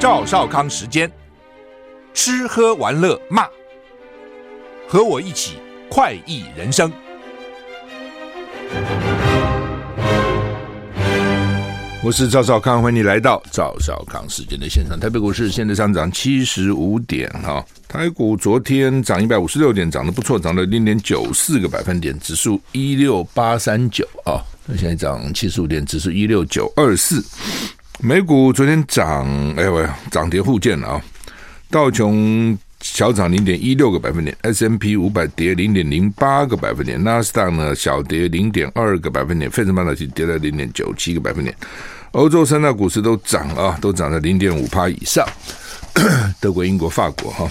赵少康时间，吃喝玩乐骂，和我一起快意人生。我是赵少康，欢迎你来到赵少康时间的现场。台北股市现在上涨七十五点，哈，台股昨天涨一百五十六点，涨得不错，涨了零点九四个百分点，指数一六八三九啊，那现在涨七十五点，指数一六九二四。美股昨天涨，哎呦喂，涨跌互见了啊！道琼小涨零点一六个百分点，S&P 五百跌零点零八个百分点，纳斯达呢小跌零点二个百分点，费城半导体跌了零点九七个百分点。欧洲三大股市都涨啊，都涨了零点五趴以上。德国、英国、法国哈，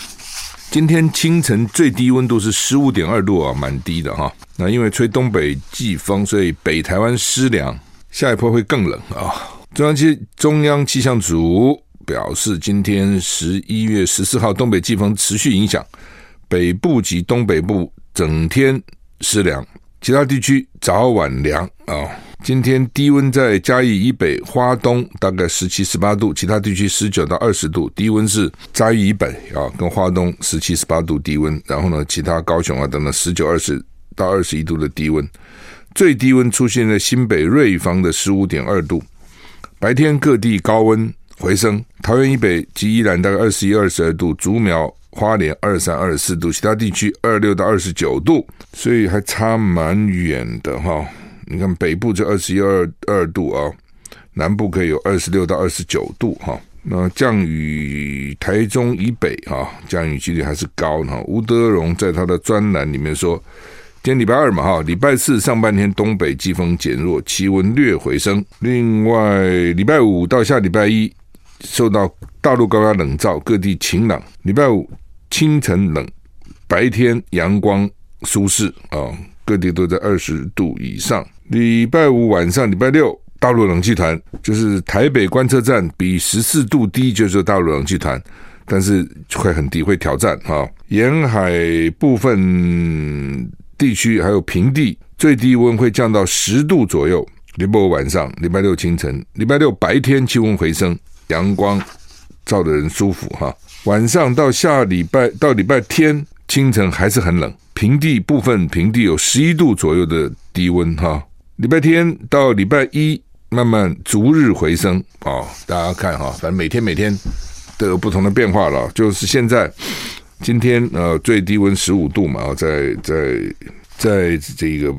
今天清晨最低温度是十五点二度啊，蛮低的哈。那因为吹东北季风，所以北台湾湿凉，下一波会更冷啊。中央气中央气象组表示，今天十一月十四号东北季风持续影响北部及东北部，整天湿凉，其他地区早晚凉啊。今天低温在嘉义以北、花东大概十七、十八度，其他地区十九到二十度。低温是嘉义以北啊，跟花东十七、十八度低温，然后呢，其他高雄啊等等十九、二十到二十一度的低温。最低温出现在新北瑞芳的十五点二度。白天各地高温回升，桃园以北及宜兰大概二十一、二十二度，竹苗、花莲二三、二十四度，其他地区二六到二十九度，所以还差蛮远的哈。你看北部就二十一、二二度啊，南部可以有二十六到二十九度哈。那降雨台中以北啊，降雨几率还是高哈。吴德荣在他的专栏里面说。今天礼拜二嘛，哈，礼拜四上半天东北季风减弱，气温略回升。另外，礼拜五到下礼拜一，受到大陆高压冷罩，各地晴朗。礼拜五清晨冷，白天阳光舒适啊，各地都在二十度以上。礼拜五晚上，礼拜六大陆冷气团就是台北观测站比十四度低，就是大陆冷气团，但是会很低，会挑战哈。沿海部分。地区还有平地，最低温会降到十度左右。礼拜五晚上、礼拜六清晨、礼拜六白天气温回升，阳光照得人舒服哈。晚上到下礼拜到礼拜天清晨还是很冷，平地部分平地有十一度左右的低温哈。礼拜天到礼拜一慢慢逐日回升啊，大家看哈，反正每天每天都有不同的变化了，就是现在。今天呃最低温十五度嘛，在在在这个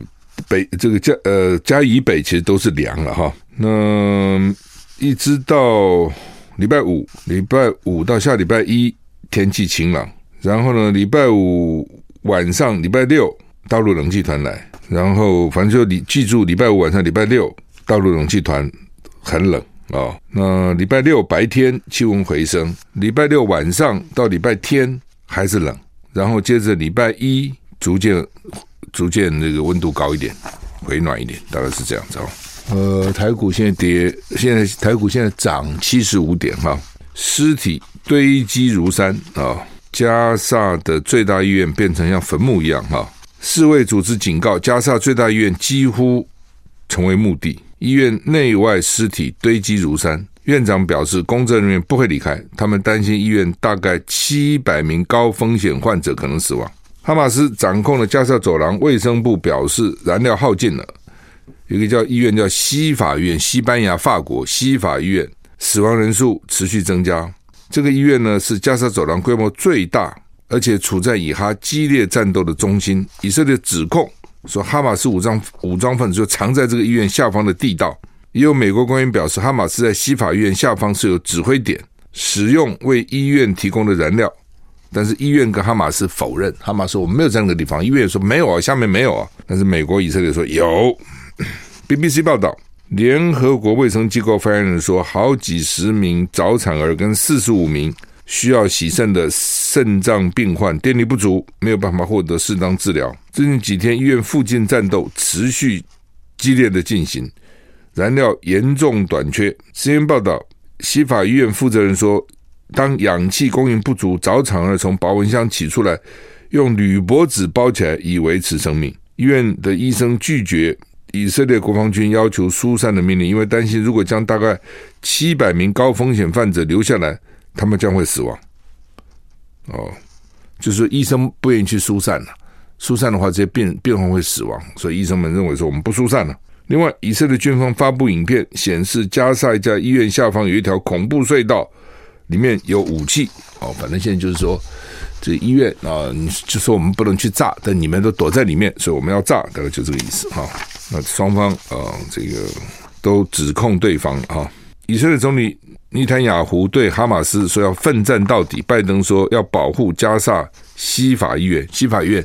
北这个嘉呃嘉义以北其实都是凉了哈。那一直到礼拜五，礼拜五到下礼拜一天气晴朗，然后呢礼拜五晚上礼拜六大陆冷气团来，然后反正就你记住礼拜五晚上礼拜六大陆冷气团很冷啊、哦。那礼拜六白天气温回升，礼拜六晚上到礼拜天。还是冷，然后接着礼拜一逐渐逐渐那个温度高一点，回暖一点，大概是这样子哦。呃，台股现在跌，现在台股现在涨七十五点哈，尸体堆积如山啊，加萨的最大医院变成像坟墓一样哈。世卫组织警告，加萨最大医院几乎成为墓地，医院内外尸体堆积如山。院长表示，公证人员不会离开，他们担心医院大概七百名高风险患者可能死亡。哈马斯掌控了加沙走廊，卫生部表示燃料耗尽了。一个叫医院叫西法院，西班牙、法国西法医院，死亡人数持续增加。这个医院呢是加沙走廊规模最大，而且处在以哈激烈战斗的中心。以色列指控说，哈马斯武装武装分子就藏在这个医院下方的地道。也有美国官员表示，哈马斯在西法院下方是有指挥点，使用为医院提供的燃料，但是医院跟哈马斯否认，哈马斯说我们没有在那个地方，医院说没有啊，下面没有啊，但是美国以色列说有。BBC 报道，联合国卫生机构发言人说，好几十名早产儿跟四十五名需要洗肾的肾脏病患电力不足，没有办法获得适当治疗。最近几天，医院附近战斗持续激烈的进行，燃料严重短缺。CNN 报道，西法医院负责人说，当氧气供应不足，早产儿从保温箱取出来，用铝箔纸包起来以维持生命。医院的医生拒绝。以色列国防军要求疏散的命令，因为担心如果将大概七百名高风险患者留下来，他们将会死亡。哦，就是医生不愿意去疏散了，疏散的话，这些病病患会死亡，所以医生们认为说我们不疏散了。另外，以色列军方发布影片显示，加沙一家医院下方有一条恐怖隧道，里面有武器。哦，反正现在就是说。这医院啊，你就说我们不能去炸，但你们都躲在里面，所以我们要炸，大概就这个意思哈。那双方啊，这个都指控对方啊。以色列总理尼坦雅胡对哈马斯说要奋战到底，拜登说要保护加萨西法医院，西法医院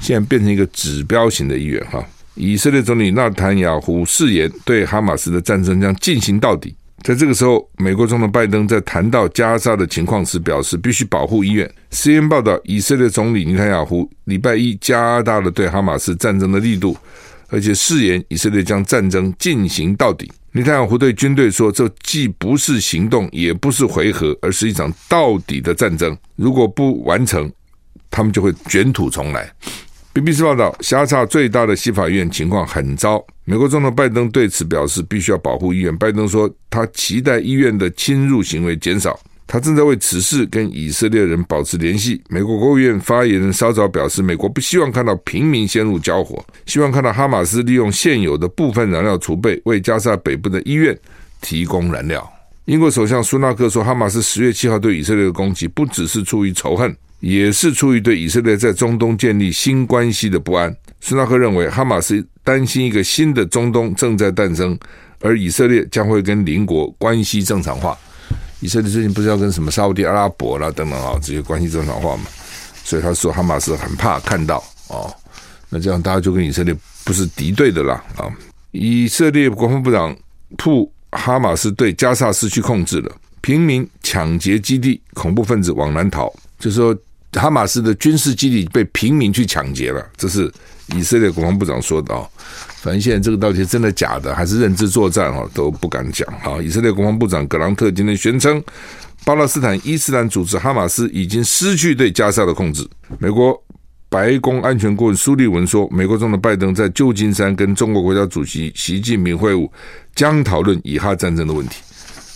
现在变成一个指标型的医院哈。以色列总理纳坦雅胡誓言对哈马斯的战争将进行到底。在这个时候，美国总统拜登在谈到加沙的情况时表示，必须保护医院。CNN 报道，以色列总理尼坦雅胡礼拜一加大了对哈马斯战争的力度，而且誓言以色列将战争进行到底。尼坦雅胡对军队说：“这既不是行动，也不是回合，而是一场到底的战争。如果不完成，他们就会卷土重来。” BBC 报道，加沙最大的西法院情况很糟。美国总统拜登对此表示，必须要保护医院。拜登说，他期待医院的侵入行为减少。他正在为此事跟以色列人保持联系。美国国务院发言人稍早表示，美国不希望看到平民陷入交火，希望看到哈马斯利用现有的部分燃料储备，为加沙北部的医院提供燃料。英国首相苏纳克说，哈马斯十月七号对以色列的攻击，不只是出于仇恨。也是出于对以色列在中东建立新关系的不安。苏纳克认为，哈马斯担心一个新的中东正在诞生，而以色列将会跟邻国关系正常化。以色列最近不是要跟什么沙乌地阿拉伯啦等等啊这些关系正常化嘛？所以他说，哈马斯很怕看到哦，那这样大家就跟以色列不是敌对的啦啊。以色列国防部长铺哈马斯对加萨失去控制了，平民抢劫基地，恐怖分子往南逃，就是说。哈马斯的军事基地被平民去抢劫了，这是以色列国防部长说的啊。反正现在这个到底是真的假的，还是认知作战啊，都不敢讲啊。以色列国防部长格朗特今天宣称，巴勒斯坦伊斯兰组织哈马斯已经失去对加沙的控制。美国白宫安全顾问苏利文说，美国总统拜登在旧金山跟中国国家主席习近平会晤，将讨论以哈战争的问题。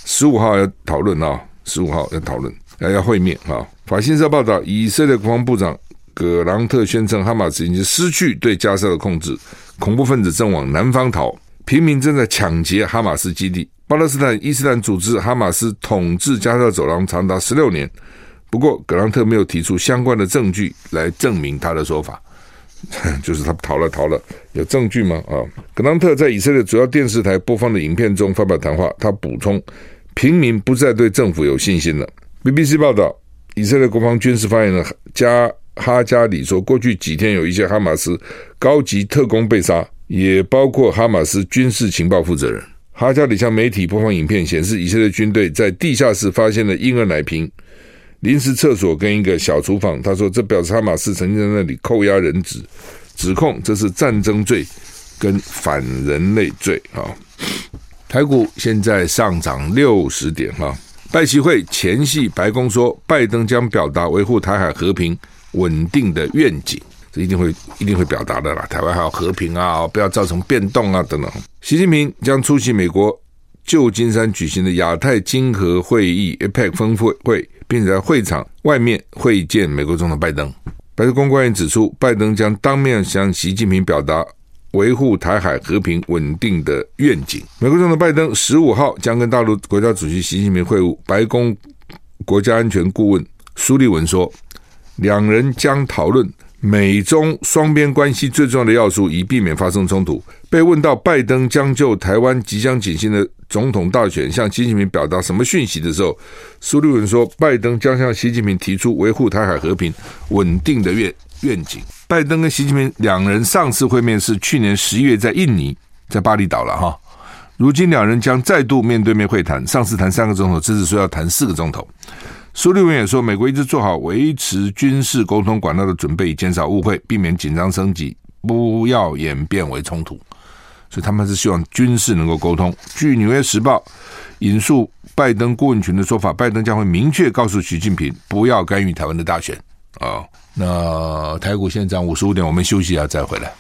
十五号要讨论啊，十五号要讨论，要要会面啊。法新社报道，以色列国防部长葛朗特宣称，哈马斯已经失去对加沙的控制，恐怖分子正往南方逃，平民正在抢劫哈马斯基地。巴勒斯坦伊斯兰组织哈马斯统治加沙走廊长达十六年，不过葛朗特没有提出相关的证据来证明他的说法，就是他逃了逃了，有证据吗？啊，葛朗特在以色列主要电视台播放的影片中发表谈话，他补充，平民不再对政府有信心了。BBC 报道。以色列国防军事发言人加哈加里说，过去几天有一些哈马斯高级特工被杀，也包括哈马斯军事情报负责人。哈加里向媒体播放影片，显示以色列军队在地下室发现了婴儿奶瓶、临时厕所跟一个小厨房。他说，这表示哈马斯曾经在那里扣押人质，指控这是战争罪跟反人类罪。啊，台股现在上涨六十点哈。拜习会前夕，白宫说，拜登将表达维护台海和平稳定的愿景，这一定会一定会表达的啦。台湾还要和平啊，不要造成变动啊，等等。习近平将出席美国旧金山举行的亚太经合会议 （APEC） 峰会，并且在会场外面会见美国总统拜登。白宫官员指出，拜登将当面向习近平表达。维护台海和平稳定的愿景。美国总统拜登十五号将跟大陆国家主席习近平会晤。白宫国家安全顾问苏利文说，两人将讨论美中双边关系最重要的要素，以避免发生冲突。被问到拜登将就台湾即将举行的总统大选向习近平表达什么讯息的时候，苏立文说，拜登将向习近平提出维护台海和平稳定的愿愿景。拜登跟习近平两人上次会面是去年十一月在印尼，在巴厘岛了哈。如今两人将再度面对面会谈，上次谈三个钟头，这次说要谈四个钟头。苏立文也说，美国一直做好维持军事沟通管道的准备，减少误会，避免紧张升级，不要演变为冲突。所以他们是希望军事能够沟通。据《纽约时报》引述拜登顾问群的说法，拜登将会明确告诉习近平，不要干预台湾的大选。啊，那台股现涨五十五点，我们休息一下再回来。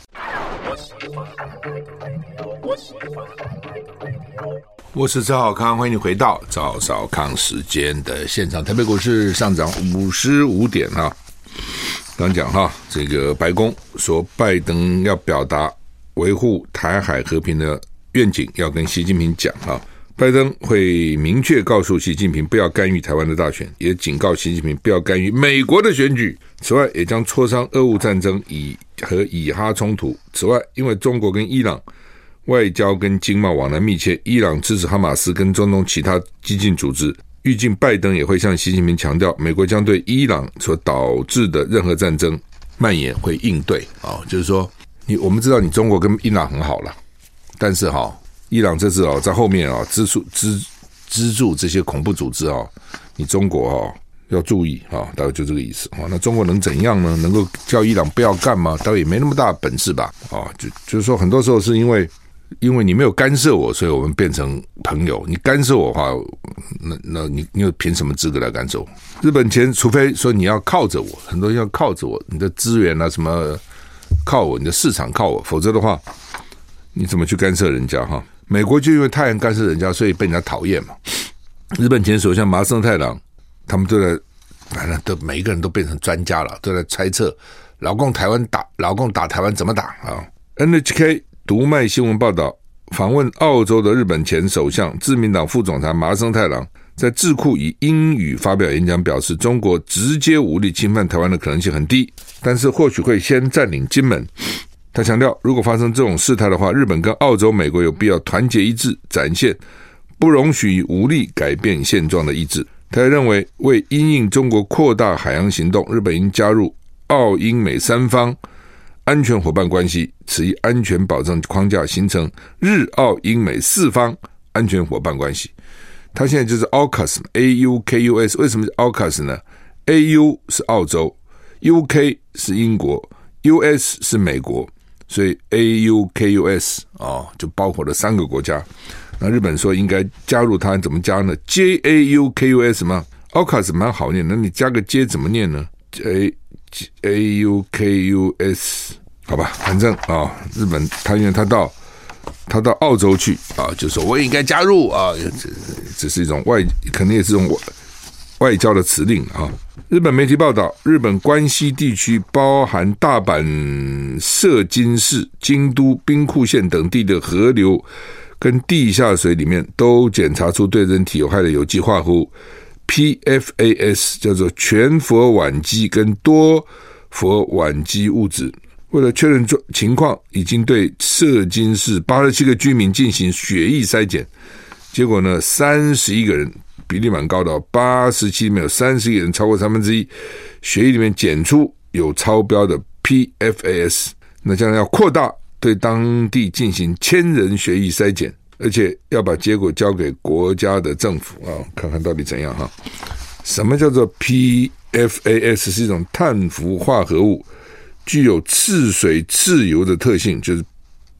我是赵少康，欢迎你回到赵少康时间的现场。台北股市上涨五十五点哈，刚讲哈，这个白宫说拜登要表达维护台海和平的愿景，要跟习近平讲哈。拜登会明确告诉习近平不要干预台湾的大选，也警告习近平不要干预美国的选举。此外，也将磋商俄乌战争以和以哈冲突。此外，因为中国跟伊朗。外交跟经贸往来密切，伊朗支持哈马斯跟中东其他激进组织。预计拜登也会向习近平强调，美国将对伊朗所导致的任何战争蔓延会应对。啊，就是说，你我们知道你中国跟伊朗很好了，但是哈，伊朗这次啊在后面啊资助资资助这些恐怖组织啊，你中国啊要注意啊，大概就这个意思啊。那中国能怎样呢？能够叫伊朗不要干吗？倒也没那么大本事吧。啊，就就是说，很多时候是因为。因为你没有干涉我，所以我们变成朋友。你干涉我的话，那那你你又凭什么资格来干涉我？日本钱，除非说你要靠着我，很多人要靠着我，你的资源啊什么靠我，你的市场靠我，否则的话，你怎么去干涉人家哈？美国就因为太阳干涉人家，所以被人家讨厌嘛。日本前首相麻生太郎，他们都在，反正都每一个人都变成专家了，都在猜测老共台湾打老共打台湾怎么打啊？NHK。读卖新闻报道，访问澳洲的日本前首相、自民党副总裁麻生太郎在智库以英语发表演讲，表示中国直接武力侵犯台湾的可能性很低，但是或许会先占领金门。他强调，如果发生这种事态的话，日本跟澳洲、美国有必要团结一致，展现不容许无力改变现状的意志。他认为，为因应中国扩大海洋行动，日本应加入澳英美三方。安全伙伴关系，此一安全保障框架形成日澳英美四方安全伙伴关系。他现在就是 AUKUS，A U K U S。为什么是 AUKUS 呢？A U 是澳洲，U K 是英国，U S 是美国，所以 A U K U S 啊，就包括了三个国家。那日本说应该加入它，怎么加呢？J A U K U S 吗？AUKUS 蛮好念，那你加个 J 怎么念呢？A A U K U S，好吧，反正啊、日本他因为他到他到澳洲去啊，就说我也应该加入啊，这这是一种外，可能也是一种外外交的辞令啊。日本媒体报道，日本关西地区包含大阪、涉津市、京都、兵库县等地的河流跟地下水里面，都检查出对人体有害的有机化合物。PFAS 叫做全氟烷基跟多氟烷基物质，为了确认状情况，已经对涉津市八十七个居民进行血液筛检，结果呢，三十一个人比例蛮高的，八十七里面有三十一人超过三分之一，血液里面检出有超标的 PFAS，那将来要扩大对当地进行千人血液筛检。而且要把结果交给国家的政府啊，看看到底怎样哈？什么叫做 PFAS？是一种碳氟化合物，具有次水次油的特性，就是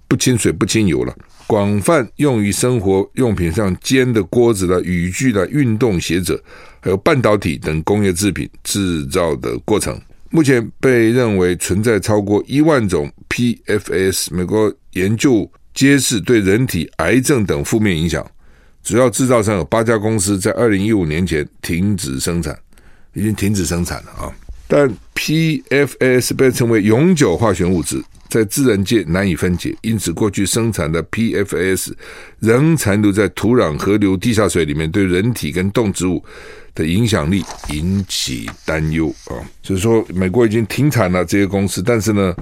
不亲水不亲油了。广泛用于生活用品上煎的锅子的雨具的运动鞋子，还有半导体等工业制品制造的过程。目前被认为存在超过一万种 PFS。美国研究。揭示对人体癌症等负面影响，主要制造商有八家公司在二零一五年前停止生产，已经停止生产了啊。但 PFS 被称为永久化学物质，在自然界难以分解，因此过去生产的 PFAS 仍残留在土壤、河流、地下水里面，对人体跟动植物的影响力引起担忧啊。就是说，美国已经停产了这些公司，但是呢，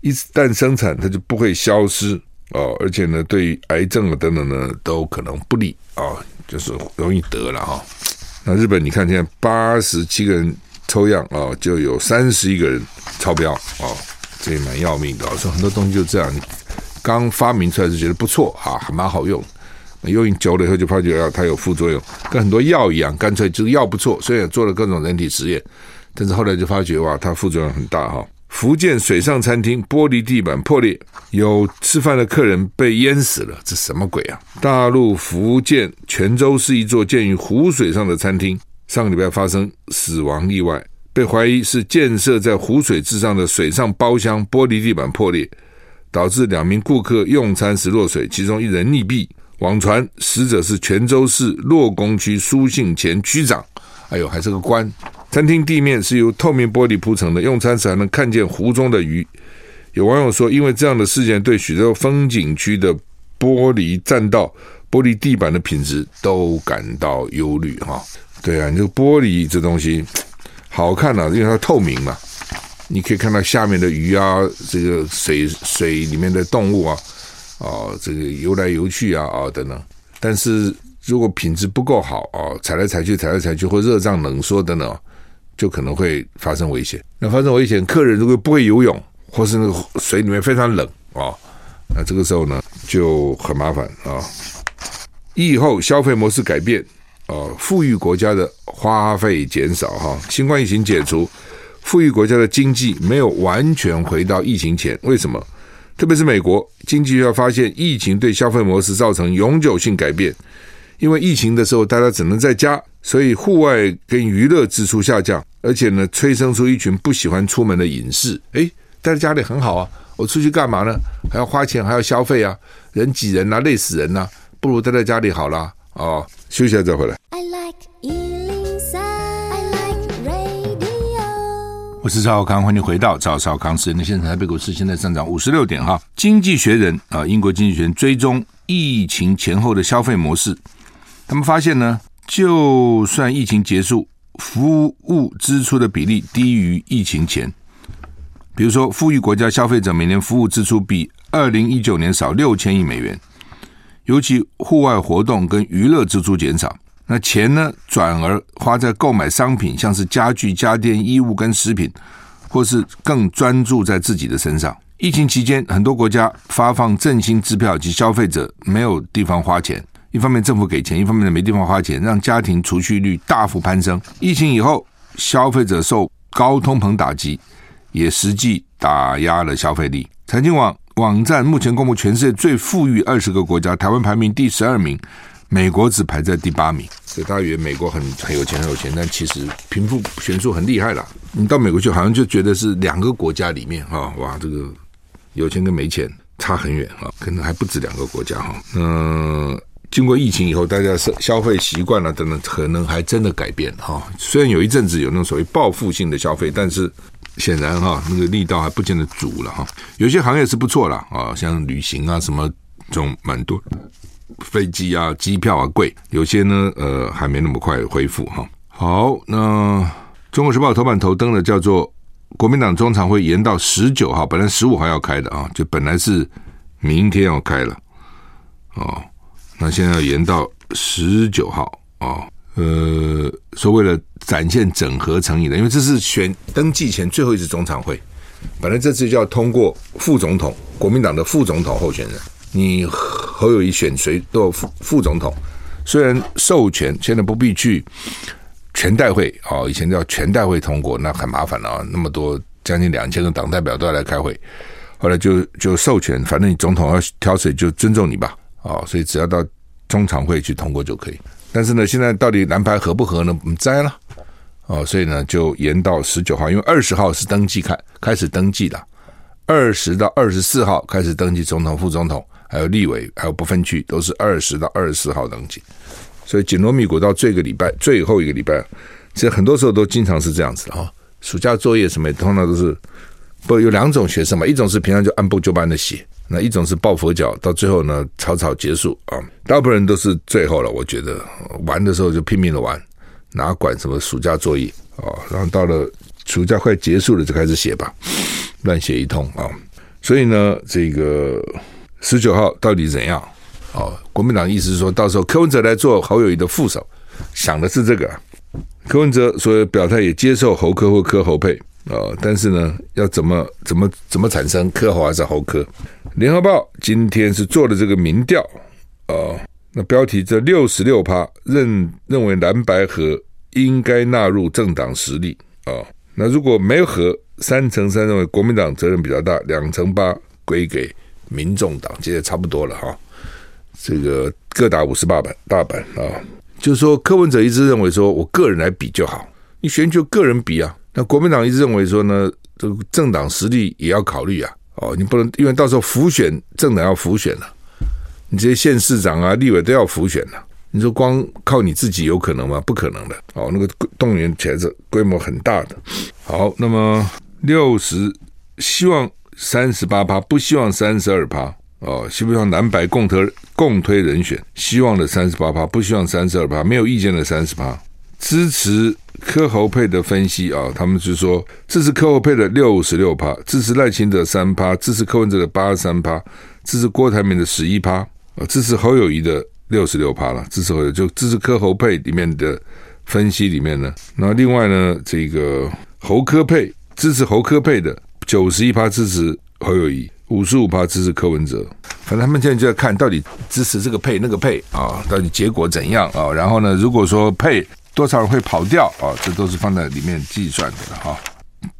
一旦生产，它就不会消失哦，而且呢，对于癌症啊等等呢，都可能不利啊，就是容易得了哈。那日本，你看现在八十七个人抽样啊，就有三十一个人超标啊。这也蛮要命的，说很多东西就这样，刚发明出来就觉得不错啊，还蛮好用，用久了以后就发觉啊，它有副作用，跟很多药一样，干脆这个药不错，虽然做了各种人体实验，但是后来就发觉哇，它副作用很大哈。福建水上餐厅玻璃地板破裂，有吃饭的客人被淹死了，这什么鬼啊？大陆福建泉州市一座建于湖水上的餐厅，上个礼拜发生死亡意外。被怀疑是建设在湖水之上的水上包厢玻璃地板破裂，导致两名顾客用餐时落水，其中一人溺毙。网传死者是泉州市洛宫区苏姓前区长，哎呦，还是个官。餐厅地面是由透明玻璃铺成的，用餐时还能看见湖中的鱼。有网友说，因为这样的事件，对许多风景区的玻璃栈道、玻璃地板的品质都感到忧虑。哈，对啊，你这个玻璃这东西。好看呢、啊，因为它透明嘛，你可以看到下面的鱼啊，这个水水里面的动物啊，啊，这个游来游去啊啊等等。但是如果品质不够好啊，踩来踩去，踩来踩去，或热胀冷缩等等，就可能会发生危险。那发生危险，客人如果不会游泳，或是那个水里面非常冷啊，那这个时候呢就很麻烦啊。疫后消费模式改变。哦，富裕国家的花费减少哈，新冠疫情解除，富裕国家的经济没有完全回到疫情前。为什么？特别是美国经济要发现，疫情对消费模式造成永久性改变。因为疫情的时候，大家只能在家，所以户外跟娱乐支出下降，而且呢，催生出一群不喜欢出门的隐士。诶，待在家里很好啊，我出去干嘛呢？还要花钱，还要消费啊，人挤人呐、啊，累死人呐、啊，不如待在家里好了。哦，休息一下再回来。I like 103, I like radio。我是赵少康，欢迎回到赵少康时间的现场。台北股市现在上涨五十六点哈。经济学人啊，英国经济学人追踪疫情前后的消费模式，他们发现呢，就算疫情结束，服务支出的比例低于疫情前。比如说，富裕国家消费者每年服务支出比二零一九年少六千亿美元。尤其户外活动跟娱乐支出减少，那钱呢转而花在购买商品，像是家具、家电、衣物跟食品，或是更专注在自己的身上。疫情期间，很多国家发放振兴支票，及消费者没有地方花钱。一方面政府给钱，一方面呢没地方花钱，让家庭储蓄率大幅攀升。疫情以后，消费者受高通膨打击，也实际打压了消费力。财经网。网站目前公布全世界最富裕二十个国家，台湾排名第十二名，美国只排在第八名。所以大家以为美国很很有钱很有钱，但其实贫富悬殊很厉害了。你到美国去，好像就觉得是两个国家里面哈，哇，这个有钱跟没钱差很远啊，可能还不止两个国家哈。嗯，经过疫情以后，大家消消费习惯了等等，可能还真的改变哈。虽然有一阵子有那种所谓报复性的消费，但是。显然哈，那个力道还不见得足了哈。有些行业是不错了啊，像旅行啊什么这种蛮多，飞机啊机票啊贵。有些呢呃还没那么快恢复哈。好，那《中国时报》头版头登的叫做国民党中常会延到十九号，本来十五号要开的啊，就本来是明天要开了哦，那现在要延到十九号啊。呃，说为了展现整合诚意的，因为这是选登记前最后一次总场会，本来这次就要通过副总统，国民党的副总统候选人，你侯友谊选谁都副副总统，虽然授权现在不必去全代会哦，以前叫全代会通过，那很麻烦了啊，那么多将近两千个党代表都要来开会，后来就就授权，反正你总统要挑谁就尊重你吧，哦，所以只要到中常会去通过就可以。但是呢，现在到底蓝牌合不合呢？我们摘了哦，所以呢就延到十九号，因为二十号是登记开开始登记的，二十到二十四号开始登记总统、副总统，还有立委，还有不分区，都是二十到二十四号登记。所以紧锣密鼓到这个礼拜最后一个礼拜，其实很多时候都经常是这样子的哈。暑假作业什么，通常都是不有两种学生嘛，一种是平常就按部就班的写，那一种是抱佛脚，到最后呢草草结束啊。大部分人都是最后了，我觉得玩的时候就拼命的玩，哪管什么暑假作业啊，然后到了暑假快结束了就开始写吧，乱写一通啊。所以呢，这个十九号到底怎样？哦，国民党意思是说到时候柯文哲来做侯友谊的副手，想的是这个。柯文哲所以表态也接受侯科或柯侯配、哦，但是呢，要怎么怎么怎么产生柯侯还是侯科？联合报今天是做了这个民调啊、那标题这六十六趴认认为蓝白合应该纳入政党实力啊、那如果没有合，三成三认为国民党责任比较大，两成八归给民众党，这也差不多了哈。这个各打五十八板大板啊，就是说柯文哲一直认为说，我个人来比就好，你选举个人比啊。那国民党一直认为说呢，这个政党实力也要考虑啊。哦，你不能因为到时候辅选政党要辅选了，你这些县市长啊、立委都要辅选了，你说光靠你自己有可能吗？不可能的。哦，那个动员起来是规模很大的。好，那么六十希望三十八趴，不希望三十二趴。哦，希不希望蓝白共推共推人选？希望的三十八趴，不希望三十二趴，没有意见的三十趴，支持柯侯配的分析啊、他们是说支持柯侯配的六十六趴，支持赖清德三趴，支持柯文哲的八十三趴，支持郭台铭的十一趴，啊，支持侯友谊的六十六趴了，支持侯友就支持柯侯配里面的分析里面呢，那另外呢，这个侯柯配支持侯柯配的九十一趴支持侯友谊。五十五趴支持柯文哲，反正他们现在就在看到底支持这个配那个配啊，到底结果怎样啊？然后呢，如果说配多少人会跑掉啊，这都是放在里面计算的哈。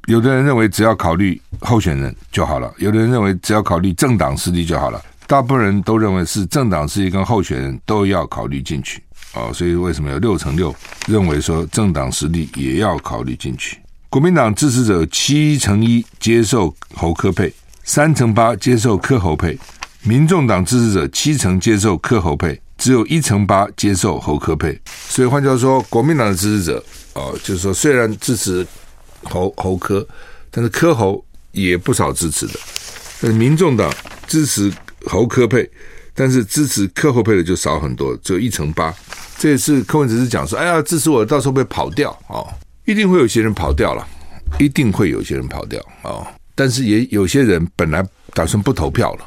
有的人认为只要考虑候选人就好了，有的人认为只要考虑政党实力就好了，大部分人都认为是政党实力跟候选人都要考虑进去啊。所以为什么有六成六认为说政党实力也要考虑进去？国民党支持者七成一接受侯科配。三成八接受柯侯配，民众党支持者七成接受柯侯配，只有一成八接受侯柯配。所以换句话说，国民党的支持者哦，就是说虽然支持侯侯科，但是科侯也不少支持的。但民众党支持侯柯配，但是支持科侯配的就少很多，只有一成八。这也是柯文哲是讲说，哎呀，支持我到时候会跑掉哦，一定会有些人跑掉了，一定会有些人跑掉哦。但是也有些人本来打算不投票了，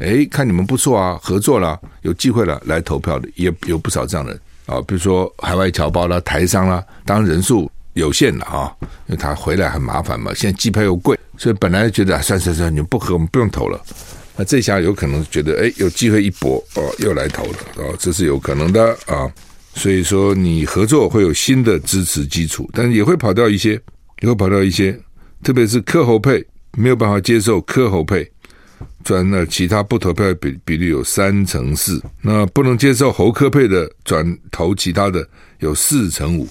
哎，看你们不错啊，合作了，有机会了来投票的也有不少这样的人啊，比如说海外侨胞啦、台商啦，当然人数有限了啊，因为他回来很麻烦嘛，现在机票又贵，所以本来觉得算算算，你们不合我们不用投了，那这下有可能觉得哎有机会一搏哦，又来投了哦，这是有可能的啊，所以说你合作会有新的支持基础，但是也会跑掉一些，也会跑掉一些，特别是柯侯配。没有办法接受柯侯配，转那其他不投票比比例有三成四，那不能接受侯科配的转投其他的有四成五，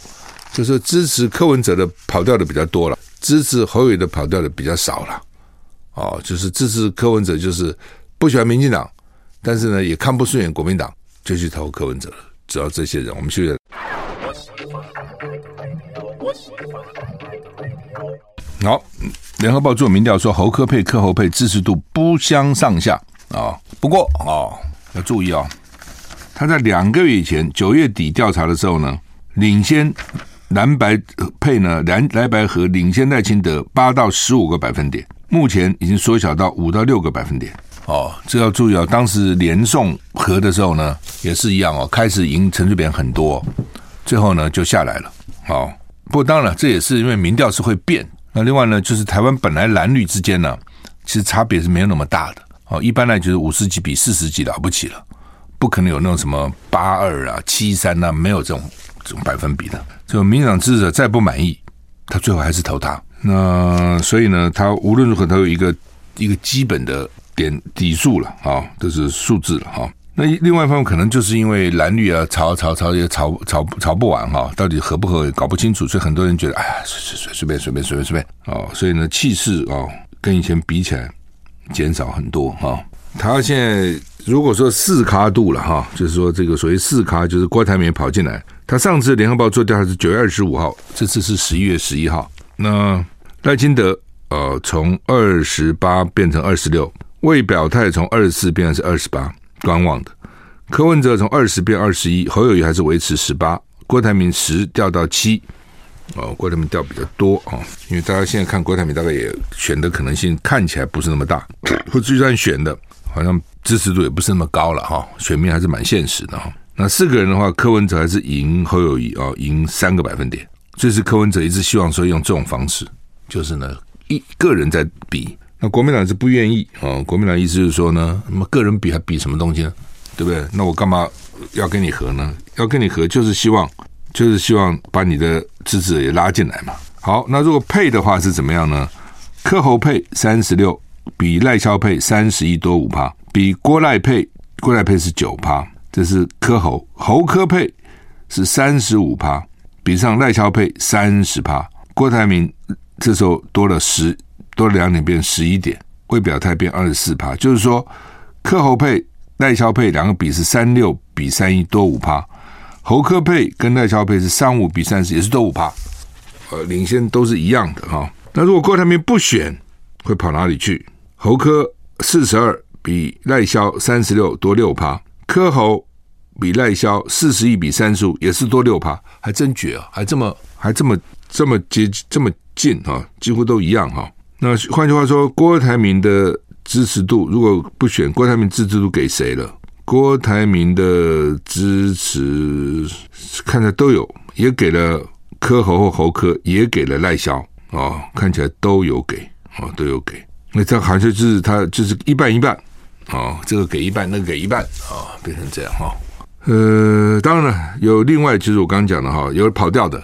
就是支持柯文哲的跑掉的比较多了，支持侯友的跑掉的比较少了。哦，就是支持柯文哲就是不喜欢民进党，但是呢也看不顺眼国民党，就去投柯文哲了。只要这些人，我们去。好。联合报做民调说，侯科配、柯侯配支持度不相上下啊。不过哦，要注意哦，他在两个月以前九月底调查的时候呢，领先蓝白配呢，蓝蓝白合领先赖清德八到十五个百分点，目前已经缩小到五到六个百分点。哦，这要注意哦。当时连送合的时候呢，也是一样哦，开始赢陈水扁很多，最后呢就下来了。好，不过当然这也是因为民调是会变。那另外呢，就是台湾本来蓝绿之间呢，其实差别是没有那么大的哦。一般来就是五十几比四十几了不起了，不可能有那种什么八二啊、七三啊，没有这种这种百分比的。就民进党支持者再不满意，他最后还是投他。那所以呢，他无论如何都有一个一个基本的点底数了啊，都是数字了哈。那另外一方面，可能就是因为蓝绿啊，吵吵吵也吵吵吵不完哈，到底合不合也搞不清楚，所以很多人觉得，哎呀，随随随便随便随便随便哦，所以呢，气势哦，跟以前比起来减少很多哈。他现在如果说四咖度了哈，就是说这个所谓四咖，就是郭台铭跑进来。他上次联合报做调查是九月二十五号，这次是十一月十一号。那赖清德呃，从二十八变成二十六，未表态从二十四变成是二十八，观望的。柯文哲从二十变二十一，侯友谊还是维持十八，郭台铭十掉到七。哦，郭台铭掉比较多啊，因为大家现在看郭台铭大概也选的可能性看起来不是那么大，或就算选的，好像支持度也不是那么高了哈，选民还是蛮现实的哈。那四个人的话，柯文哲还是赢侯友谊啊，赢三个百分点。这是柯文哲一直希望说用这种方式，就是呢一个人在比，那国民党是不愿意啊。国民党意思就是说呢，那么个人比还比什么东西呢？对不对？那我干嘛要跟你合呢？要跟你合就是希望。就是希望把你的支持也拉进来嘛。好，那如果配的话是怎么样呢？柯侯配三十六，比赖萧配三十一多五趴，比郭赖配郭赖配是九趴，这是柯侯侯柯配是三十五趴，比上赖萧配三十趴。郭台铭这时候多了十多了两点，变十一点，未表态变二十四趴。就是说，柯侯配赖萧配两个比是三六比三一多五趴。侯柯配跟赖萧配是三五比三十，也是多五趴，呃，领先都是一样的哈。那如果郭台铭不选，会跑哪里去？侯柯四十二比赖萧三十六多六趴，柯侯比赖萧四十一比三十五，也是多六趴，还真绝啊，还这么还这么这么接这么近哈，几乎都一样哈。那换句话说，郭台铭的支持度如果不选，郭台铭支持度给谁了？郭台铭的支持看着都有，也给了柯侯或侯柯，也给了赖萧哦，看起来都有给哦，都有给。那这好像就是他就是一半一半哦，这个给一半，那个给一半啊、变成这样哈、哦。呃，当然了，有另外就是我刚刚讲的哈，有跑掉的，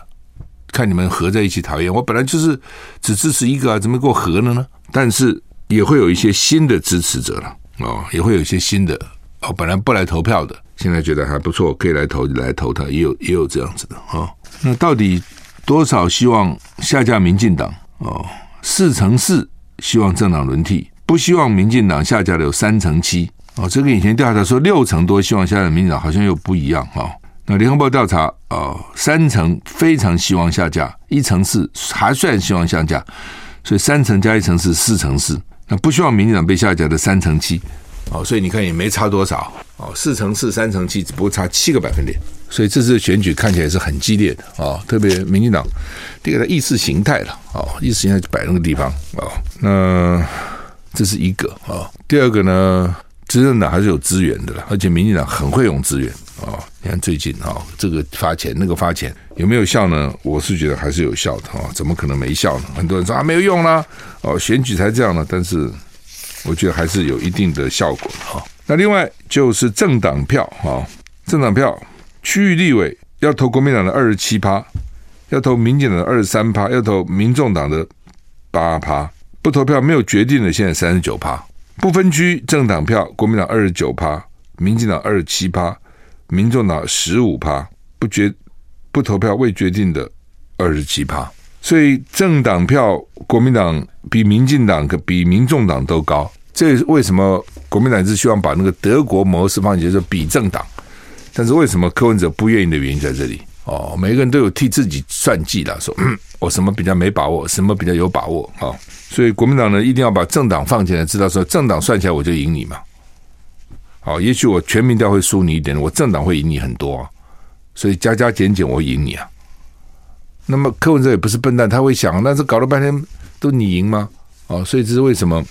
看你们合在一起讨厌。我本来就是只支持一个啊，怎么给我合了呢？但是也会有一些新的支持者了哦，也会有一些新的。哦，本来不来投票的，现在觉得还不错，可以来投来投他，也有也有这样子的啊、哦。那到底多少希望下架民进党？哦，四成四希望政党轮替，不希望民进党下架的有三成七。哦，这个以前调查说六成多希望下架民进党，好像又不一样哈、哦。那联合报调查，哦，三层非常希望下架，一层是还算希望下架，所以三层加一层是，四成四。那不希望民进党被下架的三成七。哦，所以你看也没差多少哦，四乘四，三层七，只不过差七个百分点。所以这次选举看起来是很激烈的哦，特别民进党这个的意识形态了哦，意识形态就摆那个地方哦。那这是一个哦，第二个呢，执政党还是有资源的啦，而且民进党很会用资源哦。你看最近哦，这个发钱，那个发钱，有没有效呢？我是觉得还是有效的哦，怎么可能没效呢？很多人说啊，没有用啦，哦，选举才这样呢，但是。我觉得还是有一定的效果哈。那另外就是政党票哈，政党票区域立委要投国民党的二十七趴，要投民进党的二十三趴，要投民众党的八趴，不投票没有决定的现在三十九趴。不分区政党票，国民党二十九趴，民进党二十七趴，民众党十五趴，不决不投票未决定的二十七趴。所以政党票，国民党比民进党、比民众党都高。这也是为什么？国民党是希望把那个德国模式放进去，就比政党。但是为什么柯文哲不愿意的原因在这里哦。每个人都有替自己算计了，说我什么比较没把握，什么比较有把握啊。所以国民党呢，一定要把政党放进来，知道说政党算起来我就赢你嘛。好，也许我全民调会输你一点，我政党会赢你很多啊。所以加加减减，我赢你啊。那么柯文哲也不是笨蛋，他会想，那这搞了半天都你赢吗？哦，所以这是为什么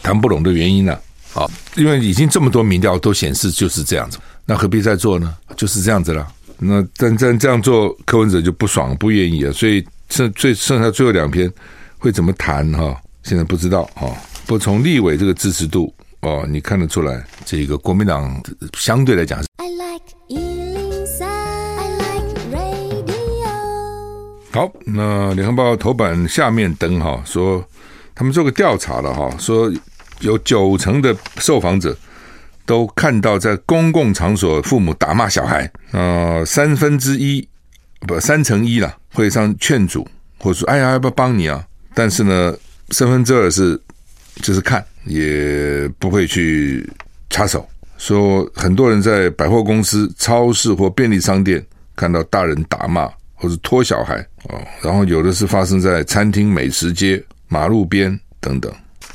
谈不拢的原因呢？啊，因为已经这么多民调都显示就是这样子，那何必再做呢？就是这样子了。那但但这样做，柯文哲就不爽，不愿意了。所以剩最剩下最后两篇会怎么谈哈？现在不知道哈。不从立委这个支持度哦，你看得出来，这个国民党相对来讲是。I like 好，那联合报头版下面登哈说，他们做个调查了哈，说有九成的受访者都看到在公共场所父母打骂小孩，呃，三分之一不三成一了会上劝阻，或者说哎呀要不要帮你啊？但是呢，三分之二是就是看也不会去插手。说很多人在百货公司、超市或便利商店看到大人打骂。或者拖小孩哦，然后有的是发生在餐厅、美食街、马路边等等。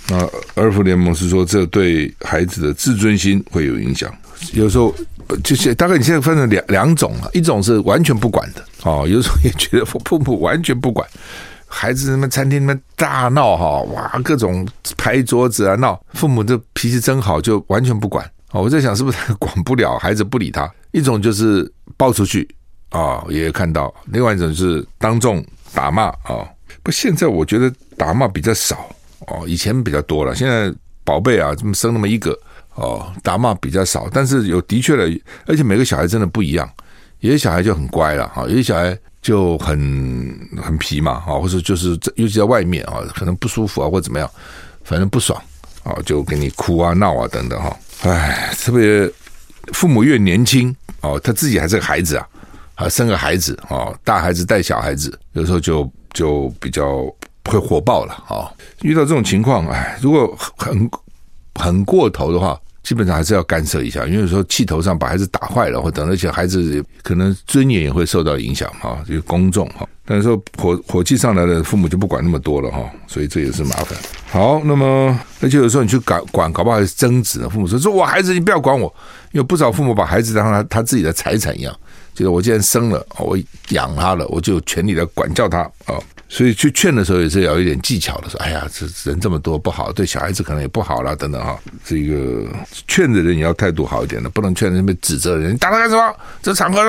那儿福联盟是说，这对孩子的自尊心会有影响。有时候就是大概你现在分成两两种了，一种是完全不管的哦，有时候也觉得父母完全不管孩子，什么餐厅里面大闹哈，哇，各种拍桌子啊闹，父母的脾气真好，就完全不管。哦，我在想是不是管不了孩子不理他？一种就是抱出去啊，也看到；另外一种是当众打骂啊。不，现在我觉得打骂比较少。哦，以前比较多了，现在宝贝啊，这么生那么一个哦，打骂比较少，但是有的确的，而且每个小孩真的不一样，有些小孩就很乖了哈，有些小孩就很很皮嘛，啊，或者就是尤其在外面啊，可能不舒服啊或怎么样，反正不爽啊，就给你哭啊闹啊等等哈，哎，特别父母越年轻哦，他自己还是个孩子啊，啊，生个孩子哦，大孩子带小孩子，有时候就就比较。会火爆了啊！遇到这种情况，哎，如果很很过头的话，基本上还是要干涉一下，因为有时候气头上把孩子打坏了，或等，而且孩子可能尊严也会受到影响哈，就公众哈。但是说火火气上来了，父母就不管那么多了哈，所以这也是麻烦。好，那么而且有时候你去管管，搞不好还是争执呢。父母说：“说我孩子，你不要管我。”有不少父母把孩子当他他自己的财产一样，就是我既然生了，我养他了，我就有权利来管教他啊。所以去劝的时候也是要有一点技巧的，说：“哎呀，这人这么多不好，对小孩子可能也不好了，等等哈。”这个劝的人也要态度好一点的，不能劝人被指责人，你打他干什么？这场合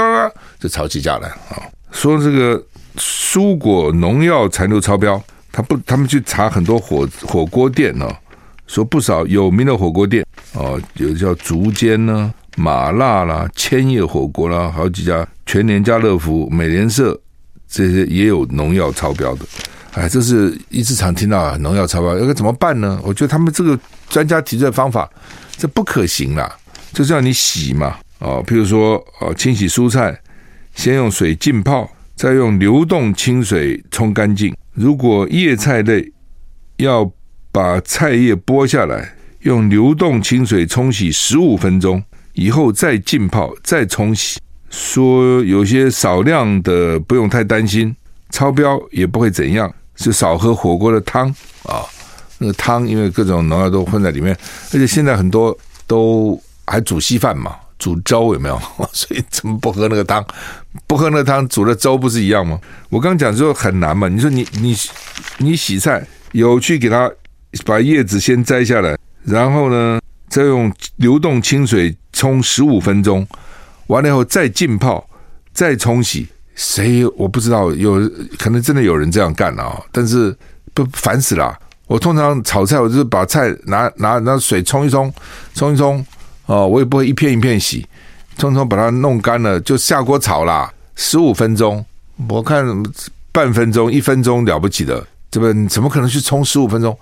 就吵起架来啊！说这个蔬果农药残留超标，他不，他们去查很多火火锅店呢，说不少有名的火锅店哦，有叫竹间呢、麻辣啦、千叶火锅啦，好几家全联、家乐福、美联社。这些也有农药超标的，哎，这是一直常听到啊，农药超标，该怎么办呢？我觉得他们这个专家提出的方法，这不可行啦，就是要你洗嘛，哦，譬如说哦，清洗蔬菜，先用水浸泡，再用流动清水冲干净。如果叶菜类要把菜叶剥下来，用流动清水冲洗十五分钟以后再浸泡，再冲洗。说有些少量的不用太担心，超标也不会怎样，就少喝火锅的汤啊。那个汤因为各种农药都混在里面，而且现在很多都还煮稀饭嘛，煮粥有没有？所以怎么不喝那个汤？不喝那汤煮的粥不是一样吗？我刚讲说很难嘛，你说你你你洗菜有去给它把叶子先摘下来，然后呢再用流动清水冲十五分钟。完了以后再浸泡，再冲洗，谁我不知道，有可能真的有人这样干啊！但是不烦死了。我通常炒菜，我就是把菜拿拿拿水冲一冲，冲一冲哦，我也不会一片一片洗，冲冲把它弄干了就下锅炒啦，十五分钟，我看半分钟一分钟了不起的，这不怎么可能去冲十五分钟？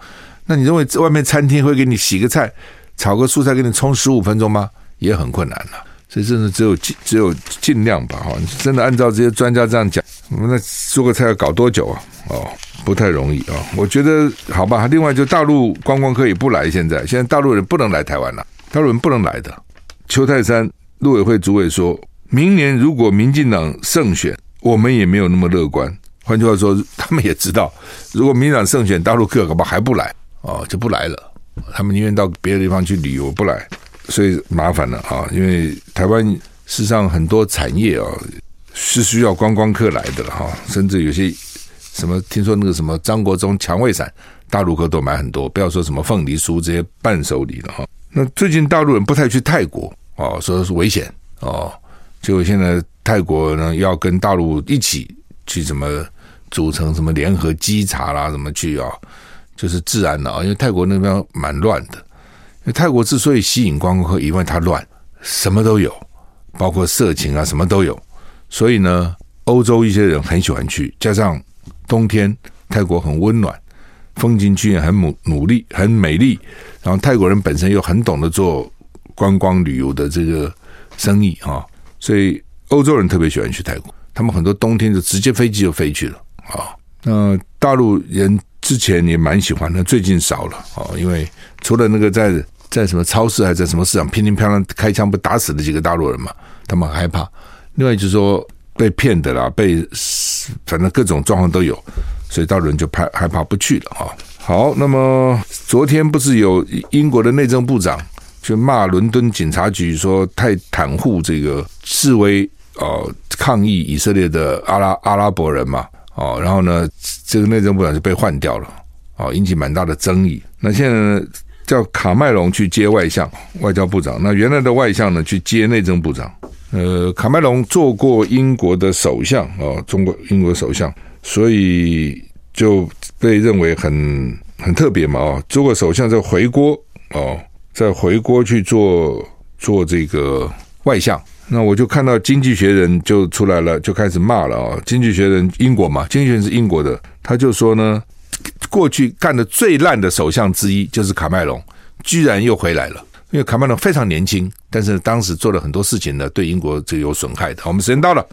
那你认为外面餐厅会给你洗个菜、炒个蔬菜给你冲十五分钟吗？也很困难了。以真的只有尽只有尽量吧哈，真的按照这些专家这样讲，那做个菜要搞多久啊？哦，不太容易啊。我觉得好吧。另外，就大陆观光客也不来，现在现在大陆人不能来台湾了，大陆人不能来的。邱泰山陆委会主委说，明年如果民进党胜选，我们也没有那么乐观。换句话说，他们也知道，如果民进党胜选，大陆客恐怕还不来哦，就不来了。他们宁愿到别的地方去旅游，不来。所以麻烦了啊，因为台湾事实上很多产业啊是需要观光客来的哈，甚至有些什么听说那个什么张国忠蔷薇伞，大陆客都买很多，不要说什么凤梨酥这些伴手礼了哈。那最近大陆人不太去泰国哦，说是危险哦，结果现在泰国呢要跟大陆一起去什么组成什么联合稽查啦，什么去啊，就是治安的啊，因为泰国那边蛮乱的。泰国之所以吸引观光客，因为它乱，什么都有，包括色情啊，什么都有。所以呢，欧洲一些人很喜欢去，加上冬天泰国很温暖，风景区也很努努力，很美丽。然后泰国人本身又很懂得做观光旅游的这个生意啊，所以欧洲人特别喜欢去泰国。他们很多冬天就直接飞机就飞去了啊。那大陆人之前也蛮喜欢的，最近少了啊，因为除了那个在。在什么超市还在什么市场，乒乒乓乓开枪不打死了几个大陆人嘛，他们很害怕。另外就是说被骗的啦，被反正各种状况都有，所以大陆人就怕害怕不去了啊。好，那么昨天不是有英国的内政部长去骂伦敦警察局说太袒护这个示威哦抗议以色列的阿拉阿拉伯人嘛？哦，然后呢，这个内政部长就被换掉了，哦，引起蛮大的争议。那现在呢叫卡麦隆去接外相、外交部长，那原来的外相呢去接内政部长。呃，卡麦隆做过英国的首相哦，中国英国首相，所以就被认为很很特别嘛哦，做过首相再回国哦，再回国去做做这个外相。那我就看到《经济学人》就出来了，就开始骂了啊！《经济学人》英国嘛，《经济学人》是英国的，他就说呢，过去干的最烂的首相之一就是卡麦隆，居然又回来了。因为卡麦隆非常年轻，但是当时做了很多事情呢，对英国这个有损害的。我们时间到了。